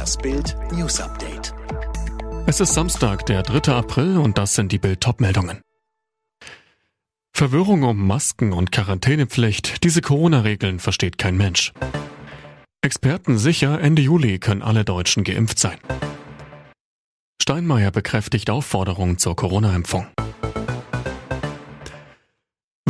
Das Bild News Update. Es ist Samstag, der 3. April und das sind die Bild meldungen Verwirrung um Masken und Quarantänepflicht. Diese Corona-Regeln versteht kein Mensch. Experten sicher, Ende Juli können alle Deutschen geimpft sein. Steinmeier bekräftigt Aufforderungen zur Corona-Impfung.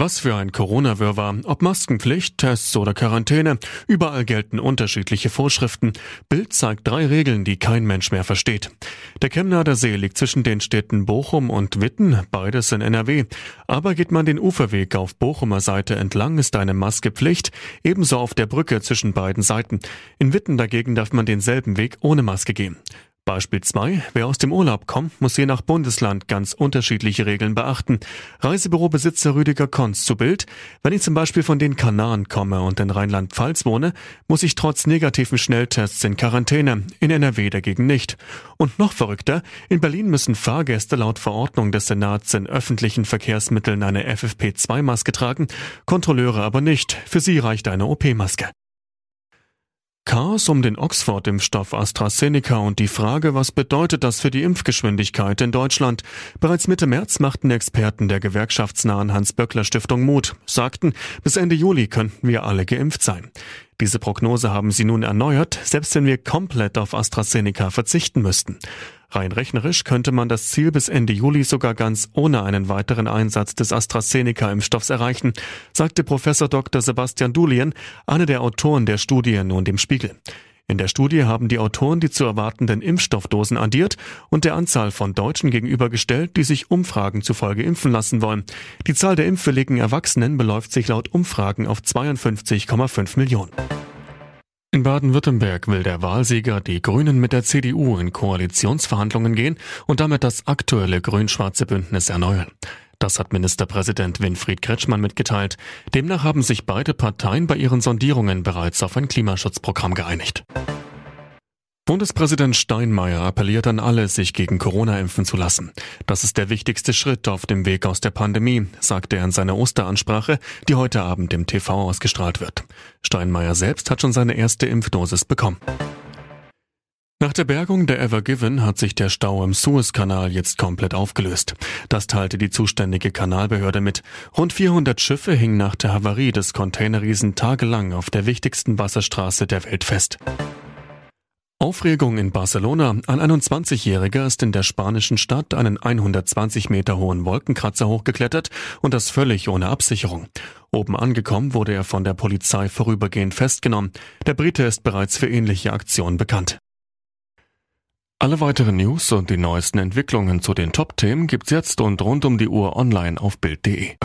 Was für ein Corona-Wirrwarr. Ob Maskenpflicht, Tests oder Quarantäne. Überall gelten unterschiedliche Vorschriften. Bild zeigt drei Regeln, die kein Mensch mehr versteht. Der Chemnader See liegt zwischen den Städten Bochum und Witten, beides in NRW. Aber geht man den Uferweg auf Bochumer Seite entlang, ist eine Maske Pflicht, ebenso auf der Brücke zwischen beiden Seiten. In Witten dagegen darf man denselben Weg ohne Maske gehen. Beispiel 2. Wer aus dem Urlaub kommt, muss je nach Bundesland ganz unterschiedliche Regeln beachten. Reisebürobesitzer Rüdiger Konz zu Bild. Wenn ich zum Beispiel von den Kanaren komme und in Rheinland-Pfalz wohne, muss ich trotz negativen Schnelltests in Quarantäne. In NRW dagegen nicht. Und noch verrückter, in Berlin müssen Fahrgäste laut Verordnung des Senats in öffentlichen Verkehrsmitteln eine FFP2-Maske tragen, Kontrolleure aber nicht. Für sie reicht eine OP-Maske. Chaos um den Oxford-Impfstoff AstraZeneca und die Frage, was bedeutet das für die Impfgeschwindigkeit in Deutschland? Bereits Mitte März machten Experten der gewerkschaftsnahen Hans-Böckler-Stiftung Mut, sagten, bis Ende Juli könnten wir alle geimpft sein. Diese Prognose haben sie nun erneuert, selbst wenn wir komplett auf AstraZeneca verzichten müssten. Rein rechnerisch könnte man das Ziel bis Ende Juli sogar ganz ohne einen weiteren Einsatz des AstraZeneca-Impfstoffs erreichen, sagte Professor Dr. Sebastian Dulien, einer der Autoren der Studie nun dem Spiegel. In der Studie haben die Autoren die zu erwartenden Impfstoffdosen addiert und der Anzahl von Deutschen gegenübergestellt, die sich Umfragen zufolge impfen lassen wollen. Die Zahl der impfwilligen Erwachsenen beläuft sich laut Umfragen auf 52,5 Millionen. In Baden-Württemberg will der Wahlsieger die Grünen mit der CDU in Koalitionsverhandlungen gehen und damit das aktuelle grün-schwarze Bündnis erneuern. Das hat Ministerpräsident Winfried Kretschmann mitgeteilt. Demnach haben sich beide Parteien bei ihren Sondierungen bereits auf ein Klimaschutzprogramm geeinigt. Bundespräsident Steinmeier appelliert an alle, sich gegen Corona impfen zu lassen. Das ist der wichtigste Schritt auf dem Weg aus der Pandemie, sagte er in seiner Osteransprache, die heute Abend im TV ausgestrahlt wird. Steinmeier selbst hat schon seine erste Impfdosis bekommen. Nach der Bergung der Ever Given hat sich der Stau im Suezkanal jetzt komplett aufgelöst. Das teilte die zuständige Kanalbehörde mit. Rund 400 Schiffe hingen nach der Havarie des Containerriesen tagelang auf der wichtigsten Wasserstraße der Welt fest. Aufregung in Barcelona. Ein 21-Jähriger ist in der spanischen Stadt einen 120 Meter hohen Wolkenkratzer hochgeklettert und das völlig ohne Absicherung. Oben angekommen wurde er von der Polizei vorübergehend festgenommen. Der Brite ist bereits für ähnliche Aktionen bekannt. Alle weiteren News und die neuesten Entwicklungen zu den Top-Themen gibt's jetzt und rund um die Uhr online auf Bild.de.